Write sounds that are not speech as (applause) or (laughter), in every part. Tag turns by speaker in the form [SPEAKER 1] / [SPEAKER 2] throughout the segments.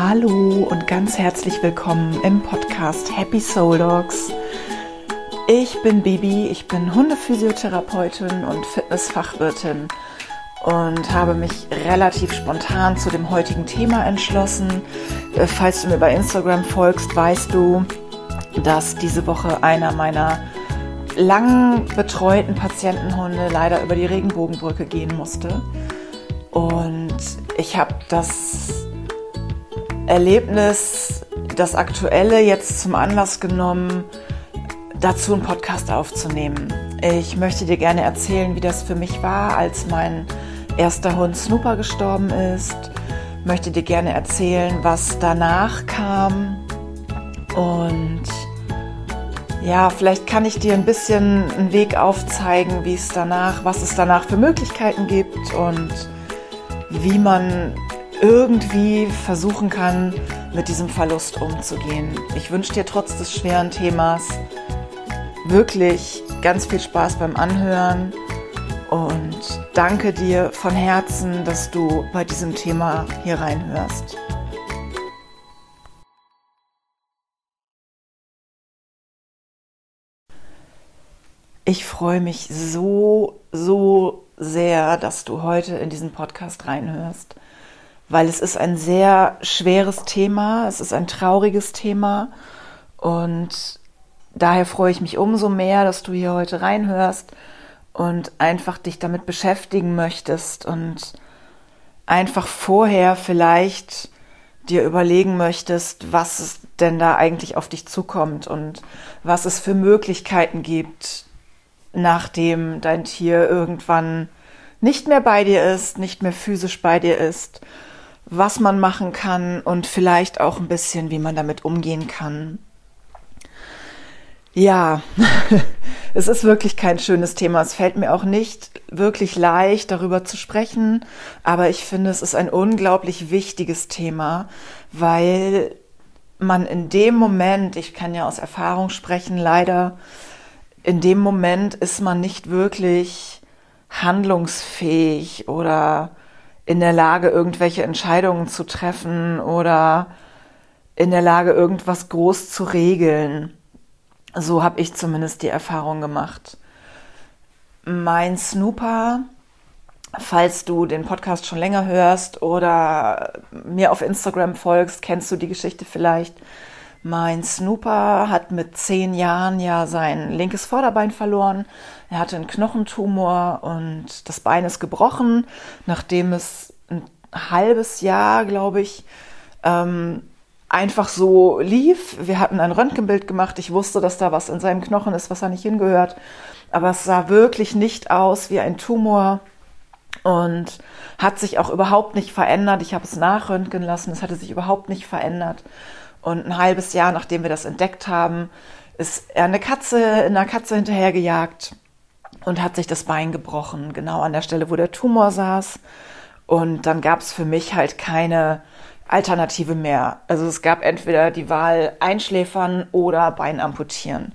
[SPEAKER 1] Hallo und ganz herzlich willkommen im Podcast Happy Soul Dogs. Ich bin Bibi, ich bin Hundephysiotherapeutin und Fitnessfachwirtin und habe mich relativ spontan zu dem heutigen Thema entschlossen. Äh, falls du mir bei Instagram folgst, weißt du, dass diese Woche einer meiner lang betreuten Patientenhunde leider über die Regenbogenbrücke gehen musste. Und ich habe das Erlebnis, das Aktuelle jetzt zum Anlass genommen, dazu einen Podcast aufzunehmen. Ich möchte dir gerne erzählen, wie das für mich war, als mein erster Hund Snooper gestorben ist. Möchte dir gerne erzählen, was danach kam. Und ja, vielleicht kann ich dir ein bisschen einen Weg aufzeigen, wie es danach, was es danach für Möglichkeiten gibt und wie man irgendwie versuchen kann, mit diesem Verlust umzugehen. Ich wünsche dir trotz des schweren Themas wirklich ganz viel Spaß beim Anhören und danke dir von Herzen, dass du bei diesem Thema hier reinhörst. Ich freue mich so, so sehr, dass du heute in diesen Podcast reinhörst weil es ist ein sehr schweres Thema, es ist ein trauriges Thema und daher freue ich mich umso mehr, dass du hier heute reinhörst und einfach dich damit beschäftigen möchtest und einfach vorher vielleicht dir überlegen möchtest, was denn da eigentlich auf dich zukommt und was es für Möglichkeiten gibt, nachdem dein Tier irgendwann nicht mehr bei dir ist, nicht mehr physisch bei dir ist was man machen kann und vielleicht auch ein bisschen, wie man damit umgehen kann. Ja, (laughs) es ist wirklich kein schönes Thema. Es fällt mir auch nicht wirklich leicht, darüber zu sprechen, aber ich finde, es ist ein unglaublich wichtiges Thema, weil man in dem Moment, ich kann ja aus Erfahrung sprechen, leider, in dem Moment ist man nicht wirklich handlungsfähig oder in der Lage, irgendwelche Entscheidungen zu treffen oder in der Lage, irgendwas groß zu regeln. So habe ich zumindest die Erfahrung gemacht. Mein Snooper, falls du den Podcast schon länger hörst oder mir auf Instagram folgst, kennst du die Geschichte vielleicht. Mein Snooper hat mit zehn Jahren ja sein linkes Vorderbein verloren. Er hatte einen Knochentumor und das Bein ist gebrochen, nachdem es ein halbes Jahr, glaube ich, ähm, einfach so lief. Wir hatten ein Röntgenbild gemacht. Ich wusste, dass da was in seinem Knochen ist, was da nicht hingehört. Aber es sah wirklich nicht aus wie ein Tumor und hat sich auch überhaupt nicht verändert. Ich habe es nachröntgen lassen. Es hatte sich überhaupt nicht verändert. Und ein halbes Jahr, nachdem wir das entdeckt haben, ist er eine Katze, in einer Katze hinterhergejagt und hat sich das Bein gebrochen, genau an der Stelle, wo der Tumor saß. Und dann gab es für mich halt keine Alternative mehr. Also es gab entweder die Wahl einschläfern oder Bein amputieren.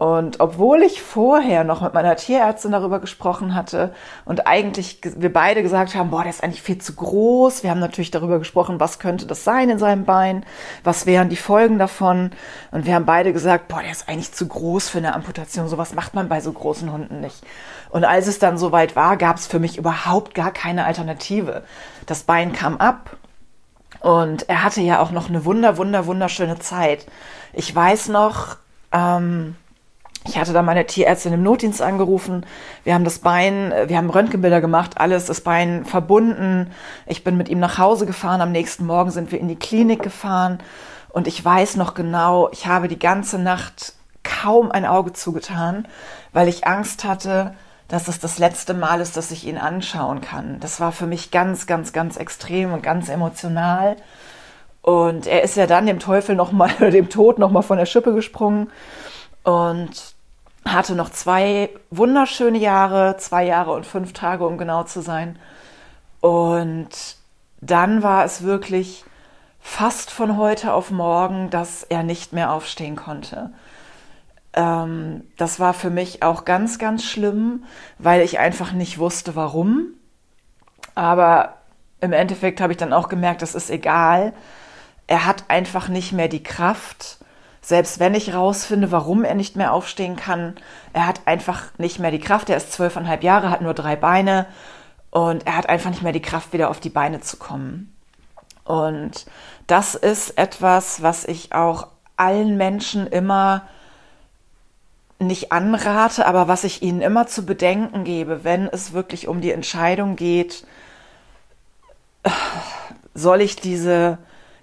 [SPEAKER 1] Und obwohl ich vorher noch mit meiner Tierärztin darüber gesprochen hatte und eigentlich wir beide gesagt haben, boah, der ist eigentlich viel zu groß. Wir haben natürlich darüber gesprochen, was könnte das sein in seinem Bein? Was wären die Folgen davon? Und wir haben beide gesagt, boah, der ist eigentlich zu groß für eine Amputation. Sowas macht man bei so großen Hunden nicht. Und als es dann soweit war, gab es für mich überhaupt gar keine Alternative. Das Bein kam ab und er hatte ja auch noch eine wunder, wunder, wunderschöne Zeit. Ich weiß noch, ähm, ich hatte da meine Tierärztin im Notdienst angerufen. Wir haben das Bein, wir haben Röntgenbilder gemacht, alles, das Bein verbunden. Ich bin mit ihm nach Hause gefahren. Am nächsten Morgen sind wir in die Klinik gefahren. Und ich weiß noch genau, ich habe die ganze Nacht kaum ein Auge zugetan, weil ich Angst hatte, dass es das letzte Mal ist, dass ich ihn anschauen kann. Das war für mich ganz, ganz, ganz extrem und ganz emotional. Und er ist ja dann dem Teufel noch mal, (laughs) dem Tod noch mal von der Schippe gesprungen und hatte noch zwei wunderschöne Jahre, zwei Jahre und fünf Tage, um genau zu sein. Und dann war es wirklich fast von heute auf morgen, dass er nicht mehr aufstehen konnte. Ähm, das war für mich auch ganz, ganz schlimm, weil ich einfach nicht wusste, warum. Aber im Endeffekt habe ich dann auch gemerkt, das ist egal. er hat einfach nicht mehr die Kraft, selbst wenn ich rausfinde, warum er nicht mehr aufstehen kann, er hat einfach nicht mehr die Kraft. Er ist zwölfeinhalb Jahre, hat nur drei Beine und er hat einfach nicht mehr die Kraft, wieder auf die Beine zu kommen. Und das ist etwas, was ich auch allen Menschen immer nicht anrate, aber was ich ihnen immer zu bedenken gebe, wenn es wirklich um die Entscheidung geht, soll ich diese,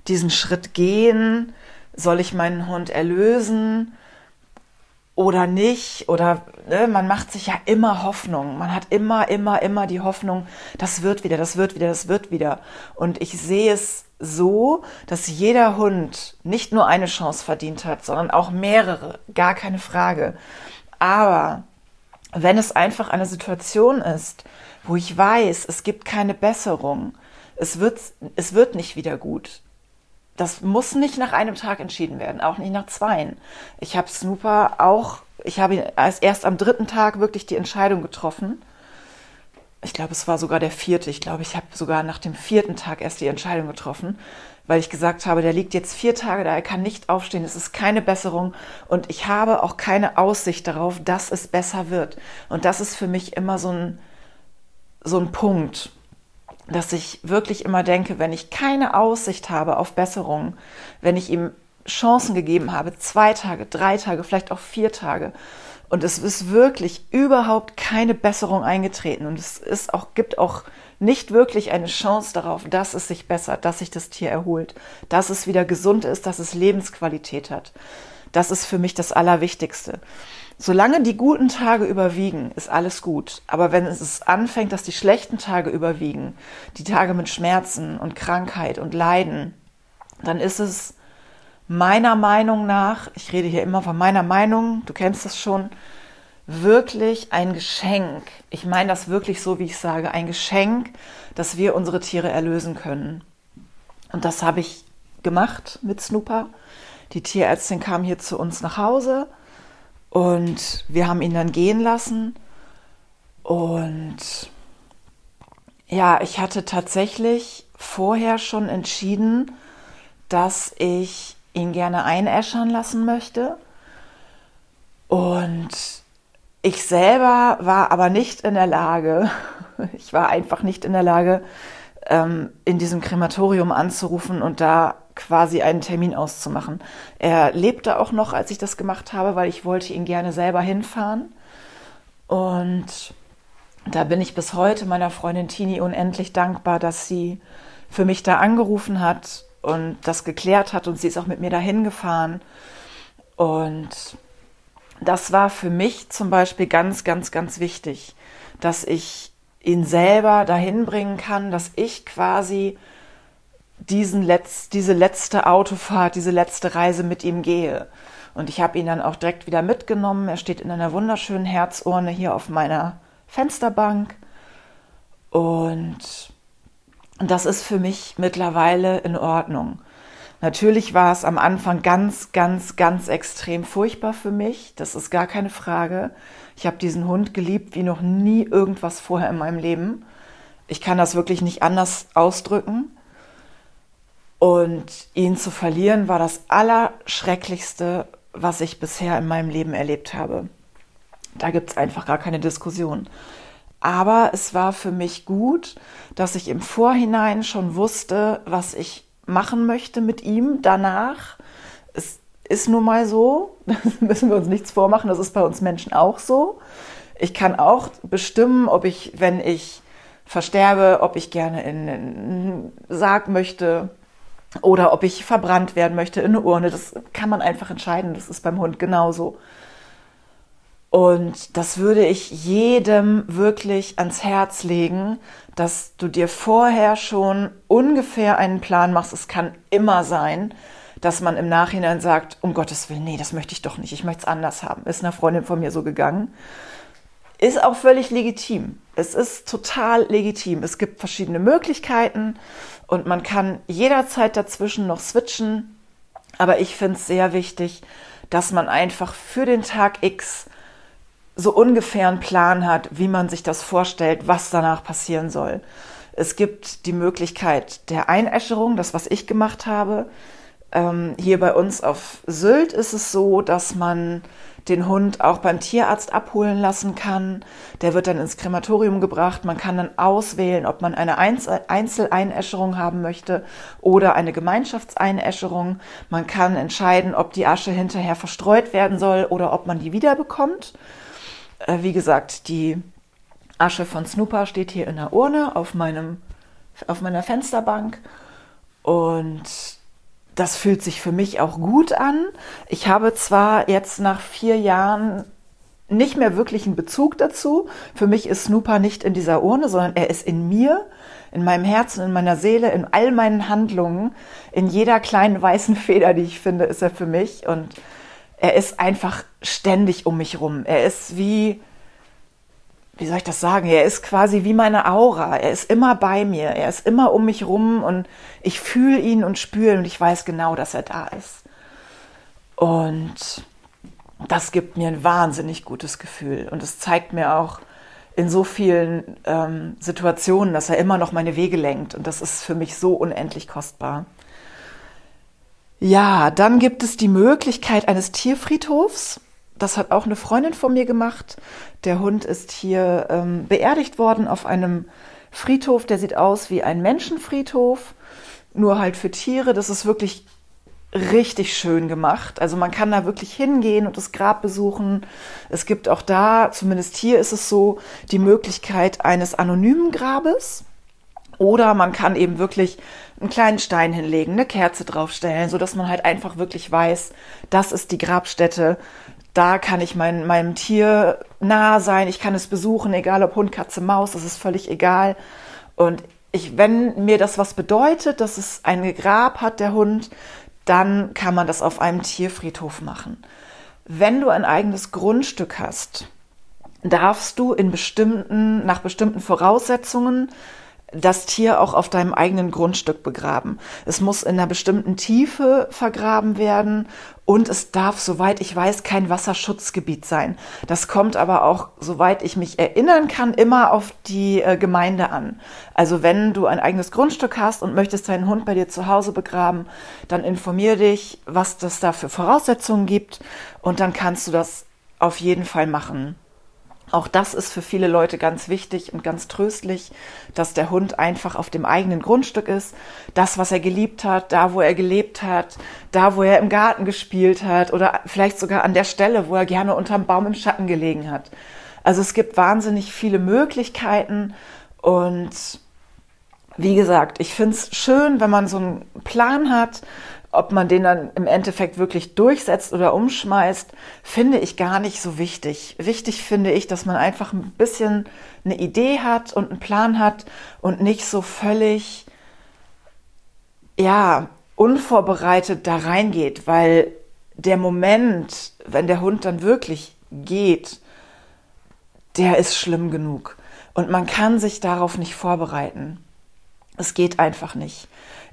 [SPEAKER 1] diesen Schritt gehen, soll ich meinen Hund erlösen oder nicht? Oder ne, man macht sich ja immer Hoffnung. Man hat immer, immer, immer die Hoffnung, das wird wieder, das wird wieder, das wird wieder. Und ich sehe es so, dass jeder Hund nicht nur eine Chance verdient hat, sondern auch mehrere, gar keine Frage. Aber wenn es einfach eine Situation ist, wo ich weiß, es gibt keine Besserung, es wird, es wird nicht wieder gut. Das muss nicht nach einem Tag entschieden werden, auch nicht nach zweien. Ich habe Snooper auch, ich habe erst am dritten Tag wirklich die Entscheidung getroffen, ich glaube, es war sogar der vierte. Ich glaube, ich habe sogar nach dem vierten Tag erst die Entscheidung getroffen, weil ich gesagt habe, der liegt jetzt vier Tage da, er kann nicht aufstehen, es ist keine Besserung und ich habe auch keine Aussicht darauf, dass es besser wird. Und das ist für mich immer so ein, so ein Punkt, dass ich wirklich immer denke, wenn ich keine Aussicht habe auf Besserung, wenn ich ihm Chancen gegeben habe, zwei Tage, drei Tage, vielleicht auch vier Tage, und es ist wirklich überhaupt keine Besserung eingetreten. Und es ist auch, gibt auch nicht wirklich eine Chance darauf, dass es sich bessert, dass sich das Tier erholt, dass es wieder gesund ist, dass es Lebensqualität hat. Das ist für mich das Allerwichtigste. Solange die guten Tage überwiegen, ist alles gut. Aber wenn es anfängt, dass die schlechten Tage überwiegen, die Tage mit Schmerzen und Krankheit und Leiden, dann ist es meiner Meinung nach, ich rede hier immer von meiner Meinung, du kennst das schon, wirklich ein Geschenk. Ich meine das wirklich so, wie ich sage, ein Geschenk, dass wir unsere Tiere erlösen können. Und das habe ich gemacht mit Snooper. Die Tierärztin kam hier zu uns nach Hause und wir haben ihn dann gehen lassen. Und ja, ich hatte tatsächlich vorher schon entschieden, dass ich ihn gerne einäschern lassen möchte. Und ich selber war aber nicht in der Lage, (laughs) ich war einfach nicht in der Lage, ähm, in diesem Krematorium anzurufen und da quasi einen Termin auszumachen. Er lebte auch noch, als ich das gemacht habe, weil ich wollte ihn gerne selber hinfahren. Und da bin ich bis heute meiner Freundin Tini unendlich dankbar, dass sie für mich da angerufen hat und das geklärt hat und sie ist auch mit mir dahin gefahren. Und das war für mich zum Beispiel ganz, ganz, ganz wichtig, dass ich ihn selber dahin bringen kann, dass ich quasi diesen Letz-, diese letzte Autofahrt, diese letzte Reise mit ihm gehe. Und ich habe ihn dann auch direkt wieder mitgenommen. Er steht in einer wunderschönen Herzurne hier auf meiner Fensterbank. Und und das ist für mich mittlerweile in Ordnung. Natürlich war es am Anfang ganz, ganz, ganz extrem furchtbar für mich. Das ist gar keine Frage. Ich habe diesen Hund geliebt wie noch nie irgendwas vorher in meinem Leben. Ich kann das wirklich nicht anders ausdrücken. Und ihn zu verlieren war das Allerschrecklichste, was ich bisher in meinem Leben erlebt habe. Da gibt es einfach gar keine Diskussion. Aber es war für mich gut, dass ich im Vorhinein schon wusste, was ich machen möchte mit ihm danach. Ist nun mal so, (laughs) das müssen wir uns nichts vormachen, das ist bei uns Menschen auch so. Ich kann auch bestimmen, ob ich, wenn ich versterbe, ob ich gerne in einen Sarg möchte oder ob ich verbrannt werden möchte in eine Urne. Das kann man einfach entscheiden. Das ist beim Hund genauso. Und das würde ich jedem wirklich ans Herz legen, dass du dir vorher schon ungefähr einen Plan machst. Es kann immer sein, dass man im Nachhinein sagt, um Gottes Willen, nee, das möchte ich doch nicht, ich möchte es anders haben. Ist einer Freundin von mir so gegangen. Ist auch völlig legitim. Es ist total legitim. Es gibt verschiedene Möglichkeiten und man kann jederzeit dazwischen noch switchen. Aber ich finde es sehr wichtig, dass man einfach für den Tag X so ungefähr einen Plan hat, wie man sich das vorstellt, was danach passieren soll. Es gibt die Möglichkeit der Einäscherung, das, was ich gemacht habe. Ähm, hier bei uns auf Sylt ist es so, dass man den Hund auch beim Tierarzt abholen lassen kann. Der wird dann ins Krematorium gebracht. Man kann dann auswählen, ob man eine Einzeleinäscherung haben möchte oder eine Gemeinschaftseinäscherung. Man kann entscheiden, ob die Asche hinterher verstreut werden soll oder ob man die wiederbekommt. Äh, wie gesagt, die Asche von Snooper steht hier in der Urne auf, meinem, auf meiner Fensterbank. Und das fühlt sich für mich auch gut an. Ich habe zwar jetzt nach vier Jahren nicht mehr wirklich einen Bezug dazu. Für mich ist Snooper nicht in dieser Urne, sondern er ist in mir, in meinem Herzen, in meiner Seele, in all meinen Handlungen, in jeder kleinen weißen Feder, die ich finde, ist er für mich. Und er ist einfach ständig um mich rum. Er ist wie, wie soll ich das sagen? Er ist quasi wie meine Aura. Er ist immer bei mir. Er ist immer um mich rum und ich fühle ihn und spüre und ich weiß genau, dass er da ist. Und das gibt mir ein wahnsinnig gutes Gefühl. Und es zeigt mir auch in so vielen ähm, Situationen, dass er immer noch meine Wege lenkt. Und das ist für mich so unendlich kostbar. Ja, dann gibt es die Möglichkeit eines Tierfriedhofs das hat auch eine Freundin von mir gemacht. Der Hund ist hier ähm, beerdigt worden auf einem Friedhof, der sieht aus wie ein Menschenfriedhof, nur halt für Tiere. Das ist wirklich richtig schön gemacht. Also man kann da wirklich hingehen und das Grab besuchen. Es gibt auch da, zumindest hier ist es so, die Möglichkeit eines anonymen Grabes. Oder man kann eben wirklich einen kleinen Stein hinlegen, eine Kerze draufstellen, so dass man halt einfach wirklich weiß, das ist die Grabstätte da kann ich mein, meinem Tier nah sein, ich kann es besuchen, egal ob Hund, Katze, Maus, das ist völlig egal. Und ich, wenn mir das was bedeutet, dass es ein Grab hat, der Hund, dann kann man das auf einem Tierfriedhof machen. Wenn du ein eigenes Grundstück hast, darfst du in bestimmten, nach bestimmten Voraussetzungen das Tier auch auf deinem eigenen Grundstück begraben. Es muss in einer bestimmten Tiefe vergraben werden und es darf, soweit ich weiß, kein Wasserschutzgebiet sein. Das kommt aber auch, soweit ich mich erinnern kann, immer auf die äh, Gemeinde an. Also wenn du ein eigenes Grundstück hast und möchtest deinen Hund bei dir zu Hause begraben, dann informier dich, was das da für Voraussetzungen gibt und dann kannst du das auf jeden Fall machen. Auch das ist für viele Leute ganz wichtig und ganz tröstlich, dass der Hund einfach auf dem eigenen Grundstück ist. Das, was er geliebt hat, da, wo er gelebt hat, da, wo er im Garten gespielt hat oder vielleicht sogar an der Stelle, wo er gerne unterm Baum im Schatten gelegen hat. Also es gibt wahnsinnig viele Möglichkeiten und wie gesagt, ich finde es schön, wenn man so einen Plan hat, ob man den dann im Endeffekt wirklich durchsetzt oder umschmeißt, finde ich gar nicht so wichtig. Wichtig finde ich, dass man einfach ein bisschen eine Idee hat und einen Plan hat und nicht so völlig, ja, unvorbereitet da reingeht, weil der Moment, wenn der Hund dann wirklich geht, der ist schlimm genug. Und man kann sich darauf nicht vorbereiten. Es geht einfach nicht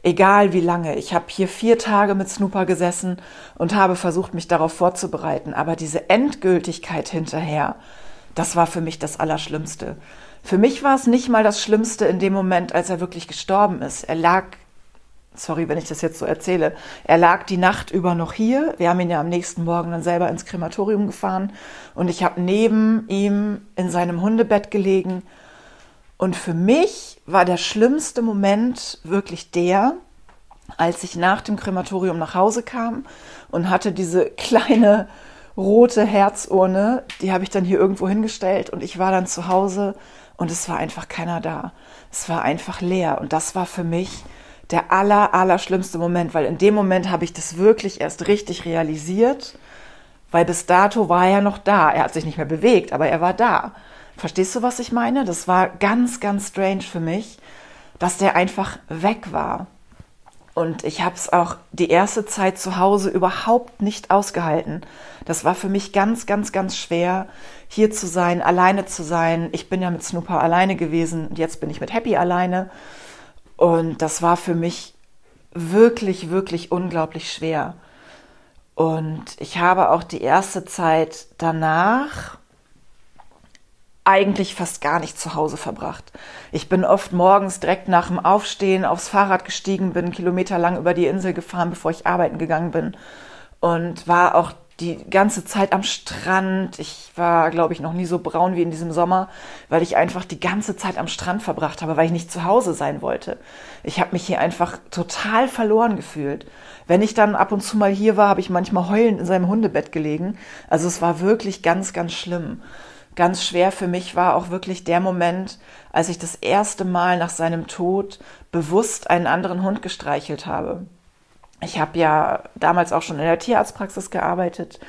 [SPEAKER 1] egal wie lange. Ich habe hier vier Tage mit Snooper gesessen und habe versucht, mich darauf vorzubereiten. Aber diese Endgültigkeit hinterher, das war für mich das Allerschlimmste. Für mich war es nicht mal das Schlimmste in dem Moment, als er wirklich gestorben ist. Er lag, sorry, wenn ich das jetzt so erzähle, er lag die Nacht über noch hier. Wir haben ihn ja am nächsten Morgen dann selber ins Krematorium gefahren und ich habe neben ihm in seinem Hundebett gelegen und für mich war der schlimmste Moment wirklich der, als ich nach dem Krematorium nach Hause kam und hatte diese kleine rote Herzurne, die habe ich dann hier irgendwo hingestellt und ich war dann zu Hause und es war einfach keiner da. Es war einfach leer und das war für mich der aller, aller schlimmste Moment, weil in dem Moment habe ich das wirklich erst richtig realisiert, weil bis dato war er noch da. Er hat sich nicht mehr bewegt, aber er war da. Verstehst du, was ich meine? Das war ganz, ganz strange für mich, dass der einfach weg war. Und ich habe es auch die erste Zeit zu Hause überhaupt nicht ausgehalten. Das war für mich ganz, ganz, ganz schwer, hier zu sein, alleine zu sein. Ich bin ja mit Snooper alleine gewesen und jetzt bin ich mit Happy alleine. Und das war für mich wirklich, wirklich unglaublich schwer. Und ich habe auch die erste Zeit danach eigentlich fast gar nicht zu Hause verbracht. Ich bin oft morgens direkt nach dem Aufstehen aufs Fahrrad gestiegen, bin kilometerlang über die Insel gefahren, bevor ich arbeiten gegangen bin und war auch die ganze Zeit am Strand. Ich war, glaube ich, noch nie so braun wie in diesem Sommer, weil ich einfach die ganze Zeit am Strand verbracht habe, weil ich nicht zu Hause sein wollte. Ich habe mich hier einfach total verloren gefühlt. Wenn ich dann ab und zu mal hier war, habe ich manchmal heulend in seinem Hundebett gelegen. Also es war wirklich ganz, ganz schlimm. Ganz schwer für mich war auch wirklich der Moment, als ich das erste Mal nach seinem Tod bewusst einen anderen Hund gestreichelt habe. Ich habe ja damals auch schon in der Tierarztpraxis gearbeitet,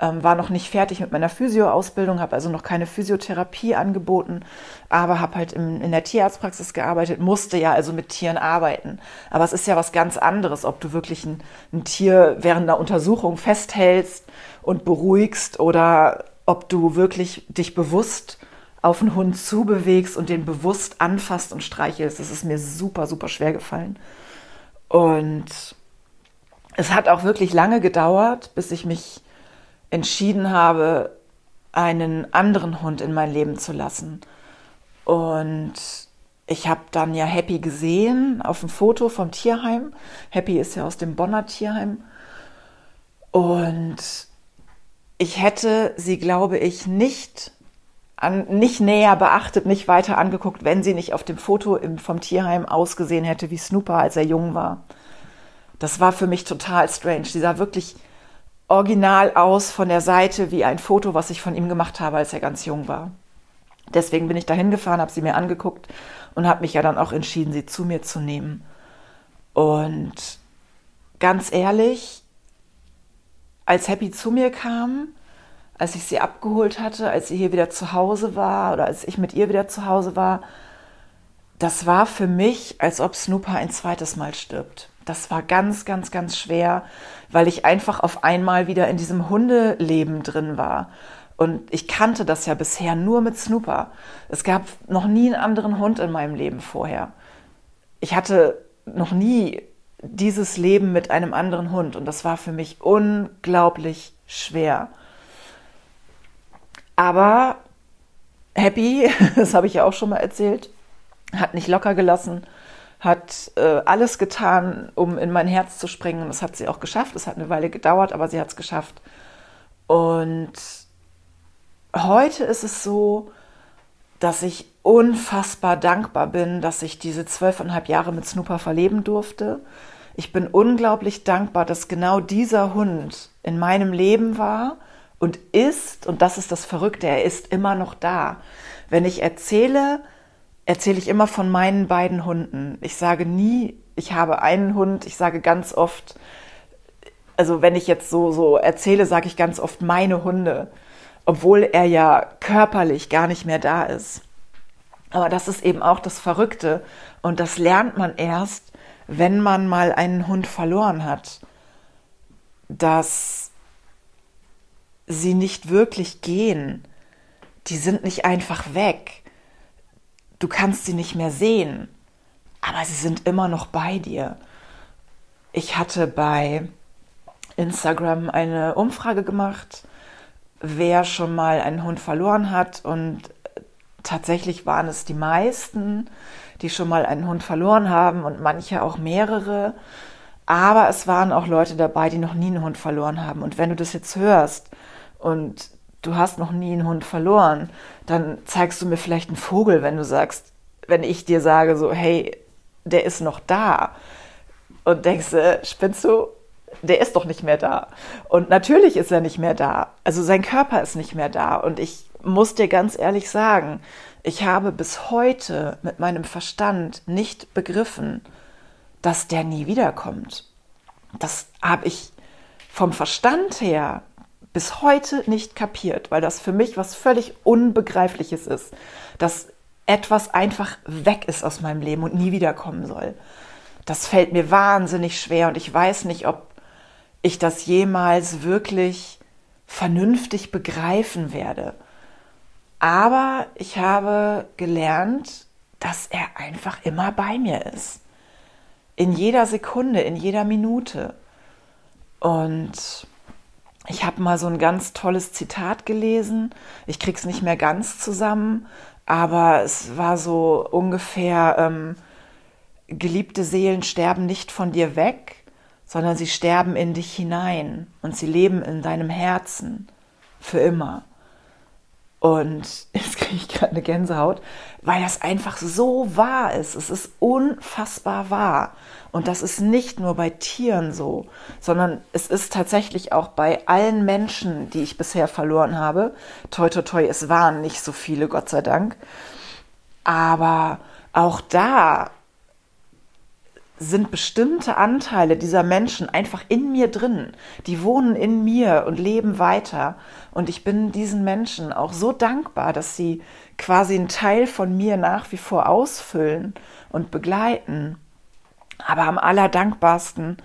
[SPEAKER 1] ähm, war noch nicht fertig mit meiner Physioausbildung, habe also noch keine Physiotherapie angeboten, aber habe halt in, in der Tierarztpraxis gearbeitet, musste ja also mit Tieren arbeiten. Aber es ist ja was ganz anderes, ob du wirklich ein, ein Tier während einer Untersuchung festhältst und beruhigst oder ob du wirklich dich bewusst auf einen Hund zubewegst und den bewusst anfasst und streichelst. Das ist mir super, super schwer gefallen. Und es hat auch wirklich lange gedauert, bis ich mich entschieden habe, einen anderen Hund in mein Leben zu lassen. Und ich habe dann ja Happy gesehen auf dem Foto vom Tierheim. Happy ist ja aus dem Bonner Tierheim. Und ich hätte sie, glaube ich, nicht, an, nicht näher beachtet, nicht weiter angeguckt, wenn sie nicht auf dem Foto im, vom Tierheim ausgesehen hätte wie Snooper, als er jung war. Das war für mich total strange. Sie sah wirklich original aus von der Seite wie ein Foto, was ich von ihm gemacht habe, als er ganz jung war. Deswegen bin ich da hingefahren, habe sie mir angeguckt und habe mich ja dann auch entschieden, sie zu mir zu nehmen. Und ganz ehrlich, als Happy zu mir kam, als ich sie abgeholt hatte, als sie hier wieder zu Hause war oder als ich mit ihr wieder zu Hause war, das war für mich, als ob Snooper ein zweites Mal stirbt. Das war ganz, ganz, ganz schwer, weil ich einfach auf einmal wieder in diesem Hundeleben drin war. Und ich kannte das ja bisher nur mit Snooper. Es gab noch nie einen anderen Hund in meinem Leben vorher. Ich hatte noch nie dieses Leben mit einem anderen Hund und das war für mich unglaublich schwer. Aber Happy, (laughs) das habe ich ja auch schon mal erzählt, hat nicht locker gelassen hat äh, alles getan, um in mein Herz zu springen. Und das hat sie auch geschafft. Es hat eine Weile gedauert, aber sie hat es geschafft. Und heute ist es so, dass ich unfassbar dankbar bin, dass ich diese zwölfeinhalb Jahre mit Snooper verleben durfte. Ich bin unglaublich dankbar, dass genau dieser Hund in meinem Leben war und ist, und das ist das Verrückte, er ist immer noch da. Wenn ich erzähle, erzähle ich immer von meinen beiden Hunden. Ich sage nie, ich habe einen Hund. Ich sage ganz oft, also wenn ich jetzt so, so erzähle, sage ich ganz oft meine Hunde, obwohl er ja körperlich gar nicht mehr da ist. Aber das ist eben auch das Verrückte. Und das lernt man erst, wenn man mal einen Hund verloren hat, dass sie nicht wirklich gehen. Die sind nicht einfach weg du kannst sie nicht mehr sehen, aber sie sind immer noch bei dir. Ich hatte bei Instagram eine Umfrage gemacht, wer schon mal einen Hund verloren hat und tatsächlich waren es die meisten, die schon mal einen Hund verloren haben und manche auch mehrere. Aber es waren auch Leute dabei, die noch nie einen Hund verloren haben. Und wenn du das jetzt hörst und du hast noch nie einen Hund verloren, dann zeigst du mir vielleicht einen Vogel, wenn du sagst, wenn ich dir sage so, hey, der ist noch da. Und denkst du, spinnst du? Der ist doch nicht mehr da. Und natürlich ist er nicht mehr da. Also sein Körper ist nicht mehr da. Und ich muss dir ganz ehrlich sagen, ich habe bis heute mit meinem Verstand nicht begriffen, dass der nie wiederkommt. Das habe ich vom Verstand her bis heute nicht kapiert, weil das für mich was völlig Unbegreifliches ist, dass etwas einfach weg ist aus meinem Leben und nie wiederkommen soll. Das fällt mir wahnsinnig schwer und ich weiß nicht, ob ich das jemals wirklich vernünftig begreifen werde. Aber ich habe gelernt, dass er einfach immer bei mir ist. In jeder Sekunde, in jeder Minute. Und ich habe mal so ein ganz tolles Zitat gelesen. Ich krieg's nicht mehr ganz zusammen, aber es war so ungefähr, ähm, geliebte Seelen sterben nicht von dir weg, sondern sie sterben in dich hinein und sie leben in deinem Herzen für immer. Und (laughs) jetzt kriege ich gerade eine Gänsehaut, weil das einfach so wahr ist. Es ist unfassbar wahr. Und das ist nicht nur bei Tieren so, sondern es ist tatsächlich auch bei allen Menschen, die ich bisher verloren habe. Toi, toi, toi, es waren nicht so viele, Gott sei Dank. Aber auch da sind bestimmte Anteile dieser Menschen einfach in mir drin. Die wohnen in mir und leben weiter. Und ich bin diesen Menschen auch so dankbar, dass sie quasi einen Teil von mir nach wie vor ausfüllen und begleiten. Aber am allerdankbarsten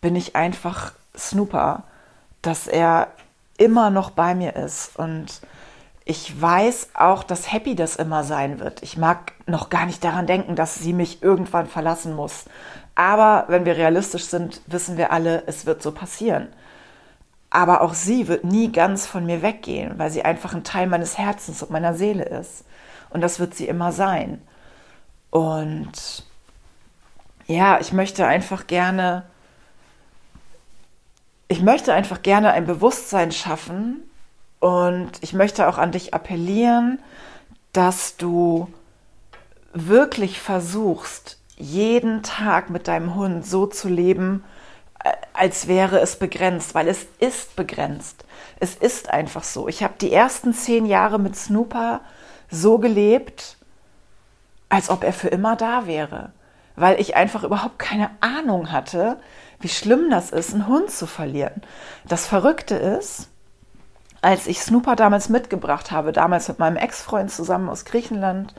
[SPEAKER 1] bin ich einfach Snooper, dass er immer noch bei mir ist und ich weiß auch, dass Happy das immer sein wird. Ich mag noch gar nicht daran denken, dass sie mich irgendwann verlassen muss. Aber wenn wir realistisch sind, wissen wir alle, es wird so passieren. Aber auch sie wird nie ganz von mir weggehen, weil sie einfach ein Teil meines Herzens und meiner Seele ist. Und das wird sie immer sein. Und ja, ich möchte einfach gerne, ich möchte einfach gerne ein Bewusstsein schaffen, und ich möchte auch an dich appellieren, dass du wirklich versuchst, jeden Tag mit deinem Hund so zu leben, äh, als wäre es begrenzt, weil es ist begrenzt. Es ist einfach so. Ich habe die ersten zehn Jahre mit Snooper so gelebt, als ob er für immer da wäre, weil ich einfach überhaupt keine Ahnung hatte, wie schlimm das ist, einen Hund zu verlieren. Das Verrückte ist, als ich Snooper damals mitgebracht habe, damals mit meinem Ex-Freund zusammen aus Griechenland.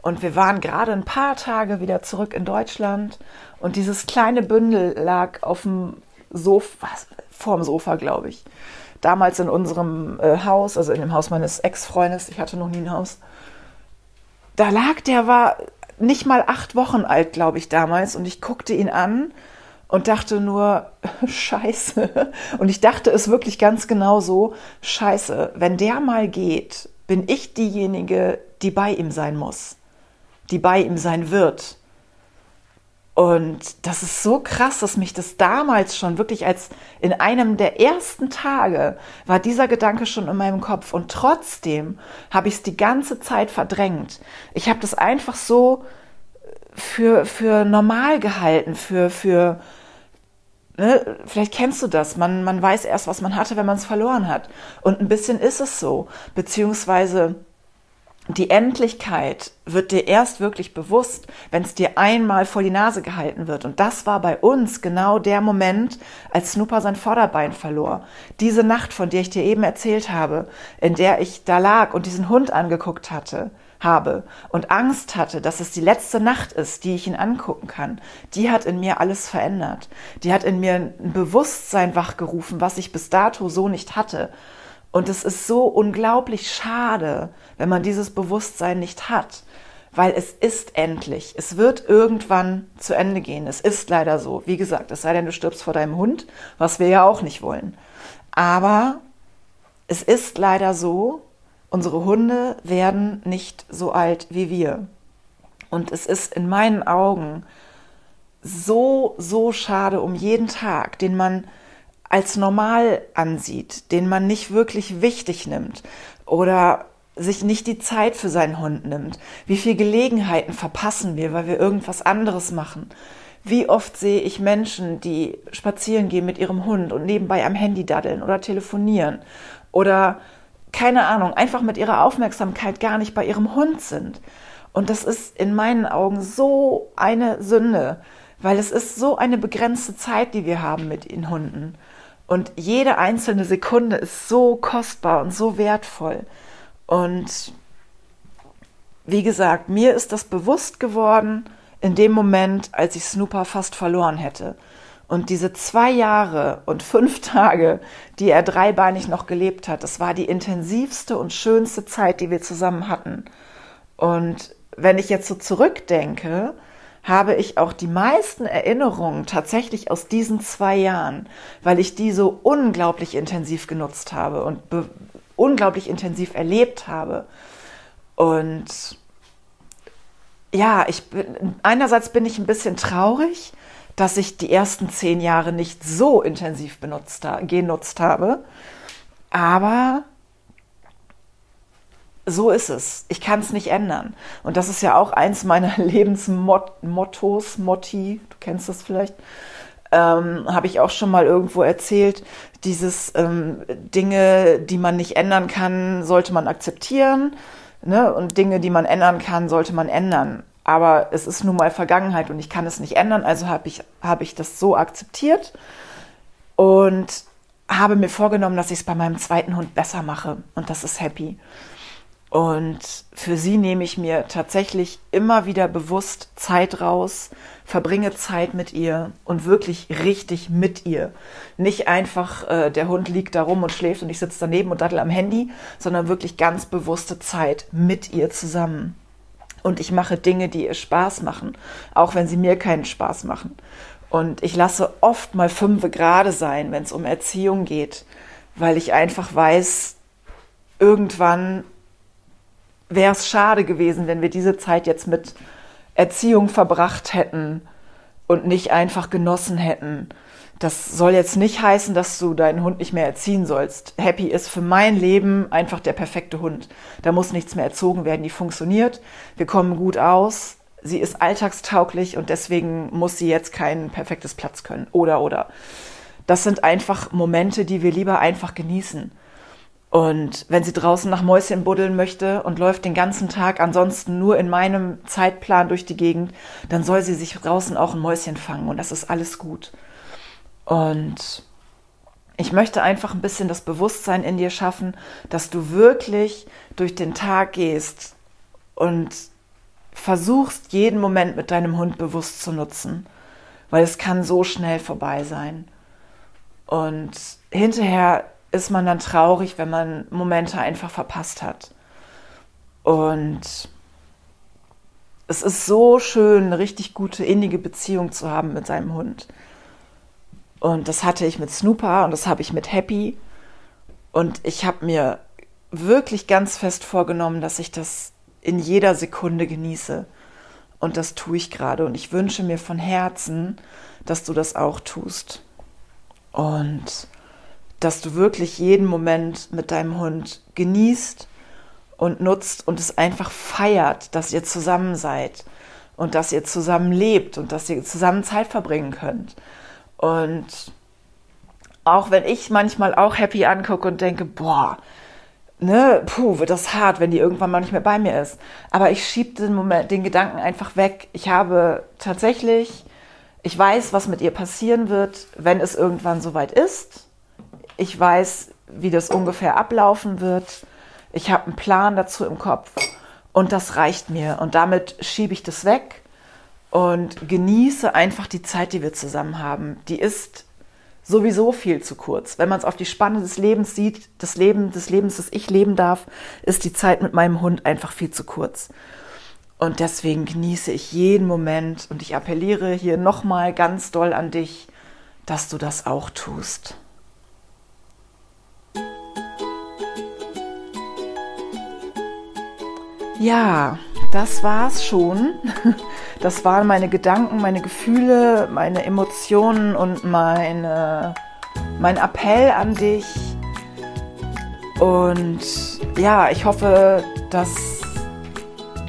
[SPEAKER 1] Und wir waren gerade ein paar Tage wieder zurück in Deutschland. Und dieses kleine Bündel lag auf dem Sofa, vorm Sofa, glaube ich. Damals in unserem äh, Haus, also in dem Haus meines Ex-Freundes. Ich hatte noch nie ein Haus. Da lag der, war nicht mal acht Wochen alt, glaube ich, damals. Und ich guckte ihn an und dachte nur, (laughs) scheiße. Und ich dachte es wirklich ganz genau so, scheiße, wenn der mal geht, bin ich diejenige, die bei ihm sein muss, die bei ihm sein wird. Und das ist so krass, dass mich das damals schon wirklich als in einem der ersten Tage war dieser Gedanke schon in meinem Kopf. Und trotzdem habe ich es die ganze Zeit verdrängt. Ich habe das einfach so für, für normal gehalten, für, für, Ne, vielleicht kennst du das. Man, man weiß erst, was man hatte, wenn man es verloren hat. Und ein bisschen ist es so. Beziehungsweise die Endlichkeit wird dir erst wirklich bewusst, wenn es dir einmal vor die Nase gehalten wird. Und das war bei uns genau der Moment, als Snooper sein Vorderbein verlor. Diese Nacht, von der ich dir eben erzählt habe, in der ich da lag und diesen Hund angeguckt hatte habe und Angst hatte, dass es die letzte Nacht ist, die ich ihn angucken kann, die hat in mir alles verändert. Die hat in mir ein Bewusstsein wachgerufen, was ich bis dato so nicht hatte. Und es ist so unglaublich schade, wenn man dieses Bewusstsein nicht hat, weil es ist endlich. Es wird irgendwann zu Ende gehen. Es ist leider so. Wie gesagt, es sei denn, du stirbst vor deinem Hund, was wir ja auch nicht wollen. Aber es ist leider so, Unsere Hunde werden nicht so alt wie wir. Und es ist in meinen Augen so, so schade um jeden Tag, den man als normal ansieht, den man nicht wirklich wichtig nimmt oder sich nicht die Zeit für seinen Hund nimmt. Wie viele Gelegenheiten verpassen wir, weil wir irgendwas anderes machen? Wie oft sehe ich Menschen, die spazieren gehen mit ihrem Hund und nebenbei am Handy daddeln oder telefonieren oder keine Ahnung, einfach mit ihrer Aufmerksamkeit gar nicht bei ihrem Hund sind. Und das ist in meinen Augen so eine Sünde, weil es ist so eine begrenzte Zeit, die wir haben mit den Hunden. Und jede einzelne Sekunde ist so kostbar und so wertvoll. Und wie gesagt, mir ist das bewusst geworden in dem Moment, als ich Snooper fast verloren hätte. Und diese zwei Jahre und fünf Tage, die er dreibeinig noch gelebt hat, das war die intensivste und schönste Zeit, die wir zusammen hatten. Und wenn ich jetzt so zurückdenke, habe ich auch die meisten Erinnerungen tatsächlich aus diesen zwei Jahren, weil ich die so unglaublich intensiv genutzt habe und unglaublich intensiv erlebt habe. Und ja, ich bin, einerseits bin ich ein bisschen traurig, dass ich die ersten zehn Jahre nicht so intensiv benutzt, genutzt habe. Aber so ist es. Ich kann es nicht ändern. Und das ist ja auch eins meiner (laughs) Lebensmottos, Motti, du kennst das vielleicht, ähm, habe ich auch schon mal irgendwo erzählt. Dieses ähm, Dinge, die man nicht ändern kann, sollte man akzeptieren. Ne? Und Dinge, die man ändern kann, sollte man ändern. Aber es ist nun mal Vergangenheit und ich kann es nicht ändern. Also habe ich, hab ich das so akzeptiert und habe mir vorgenommen, dass ich es bei meinem zweiten Hund besser mache. Und das ist happy. Und für sie nehme ich mir tatsächlich immer wieder bewusst Zeit raus, verbringe Zeit mit ihr und wirklich richtig mit ihr. Nicht einfach, äh, der Hund liegt da rum und schläft und ich sitze daneben und dattel am Handy, sondern wirklich ganz bewusste Zeit mit ihr zusammen. Und ich mache Dinge, die ihr Spaß machen, auch wenn sie mir keinen Spaß machen. Und ich lasse oft mal fünfe gerade sein, wenn es um Erziehung geht, weil ich einfach weiß, irgendwann wäre es schade gewesen, wenn wir diese Zeit jetzt mit Erziehung verbracht hätten und nicht einfach genossen hätten. Das soll jetzt nicht heißen, dass du deinen Hund nicht mehr erziehen sollst. Happy ist für mein Leben einfach der perfekte Hund. Da muss nichts mehr erzogen werden. Die funktioniert. Wir kommen gut aus. Sie ist alltagstauglich und deswegen muss sie jetzt kein perfektes Platz können. Oder, oder. Das sind einfach Momente, die wir lieber einfach genießen. Und wenn sie draußen nach Mäuschen buddeln möchte und läuft den ganzen Tag ansonsten nur in meinem Zeitplan durch die Gegend, dann soll sie sich draußen auch ein Mäuschen fangen und das ist alles gut. Und ich möchte einfach ein bisschen das Bewusstsein in dir schaffen, dass du wirklich durch den Tag gehst und versuchst, jeden Moment mit deinem Hund bewusst zu nutzen, weil es kann so schnell vorbei sein. Und hinterher ist man dann traurig, wenn man Momente einfach verpasst hat. Und es ist so schön, eine richtig gute, innige Beziehung zu haben mit seinem Hund. Und das hatte ich mit Snooper und das habe ich mit Happy. Und ich habe mir wirklich ganz fest vorgenommen, dass ich das in jeder Sekunde genieße. Und das tue ich gerade. Und ich wünsche mir von Herzen, dass du das auch tust. Und dass du wirklich jeden Moment mit deinem Hund genießt und nutzt und es einfach feiert, dass ihr zusammen seid und dass ihr zusammen lebt und dass ihr zusammen Zeit verbringen könnt. Und auch wenn ich manchmal auch happy angucke und denke, boah, ne, puh, wird das hart, wenn die irgendwann mal nicht mehr bei mir ist. Aber ich schiebe den Moment, den Gedanken einfach weg. Ich habe tatsächlich, ich weiß, was mit ihr passieren wird, wenn es irgendwann soweit ist. Ich weiß, wie das ungefähr ablaufen wird. Ich habe einen Plan dazu im Kopf und das reicht mir. Und damit schiebe ich das weg und genieße einfach die Zeit, die wir zusammen haben. Die ist sowieso viel zu kurz. Wenn man es auf die Spanne des Lebens sieht, das Leben des Lebens, das ich leben darf, ist die Zeit mit meinem Hund einfach viel zu kurz. Und deswegen genieße ich jeden Moment und ich appelliere hier nochmal ganz doll an dich, dass du das auch tust. Ja, das war's schon. (laughs) Das waren meine Gedanken, meine Gefühle, meine Emotionen und meine, mein Appell an dich. Und ja, ich hoffe, dass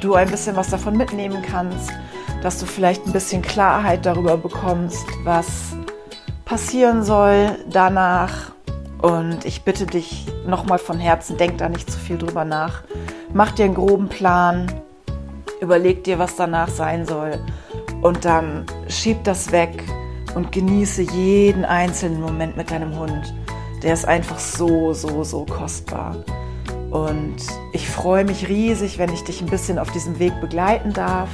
[SPEAKER 1] du ein bisschen was davon mitnehmen kannst, dass du vielleicht ein bisschen Klarheit darüber bekommst, was passieren soll danach. Und ich bitte dich nochmal von Herzen, denk da nicht zu viel drüber nach mach dir einen groben Plan, überleg dir, was danach sein soll und dann schieb das weg und genieße jeden einzelnen Moment mit deinem Hund. Der ist einfach so, so, so kostbar. Und ich freue mich riesig, wenn ich dich ein bisschen auf diesem Weg begleiten darf.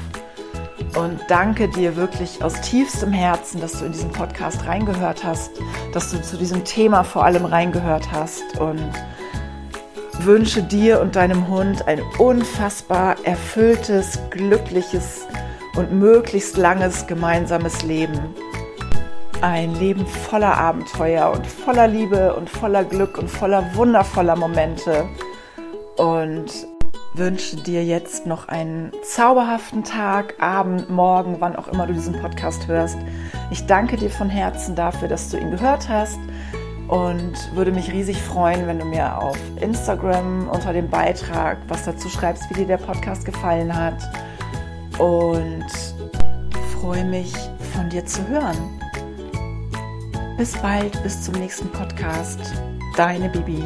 [SPEAKER 1] Und danke dir wirklich aus tiefstem Herzen, dass du in diesen Podcast reingehört hast, dass du zu diesem Thema vor allem reingehört hast. Und wünsche dir und deinem Hund ein unfassbar erfülltes, glückliches und möglichst langes gemeinsames Leben. Ein Leben voller Abenteuer und voller Liebe und voller Glück und voller wundervoller Momente. Und wünsche dir jetzt noch einen zauberhaften Tag, Abend, Morgen, wann auch immer du diesen Podcast hörst. Ich danke dir von Herzen dafür, dass du ihn gehört hast und würde mich riesig freuen, wenn du mir auf Instagram unter dem Beitrag was dazu schreibst, wie dir der Podcast gefallen hat. Und freue mich, von dir zu hören. Bis bald, bis zum nächsten Podcast. Deine Bibi.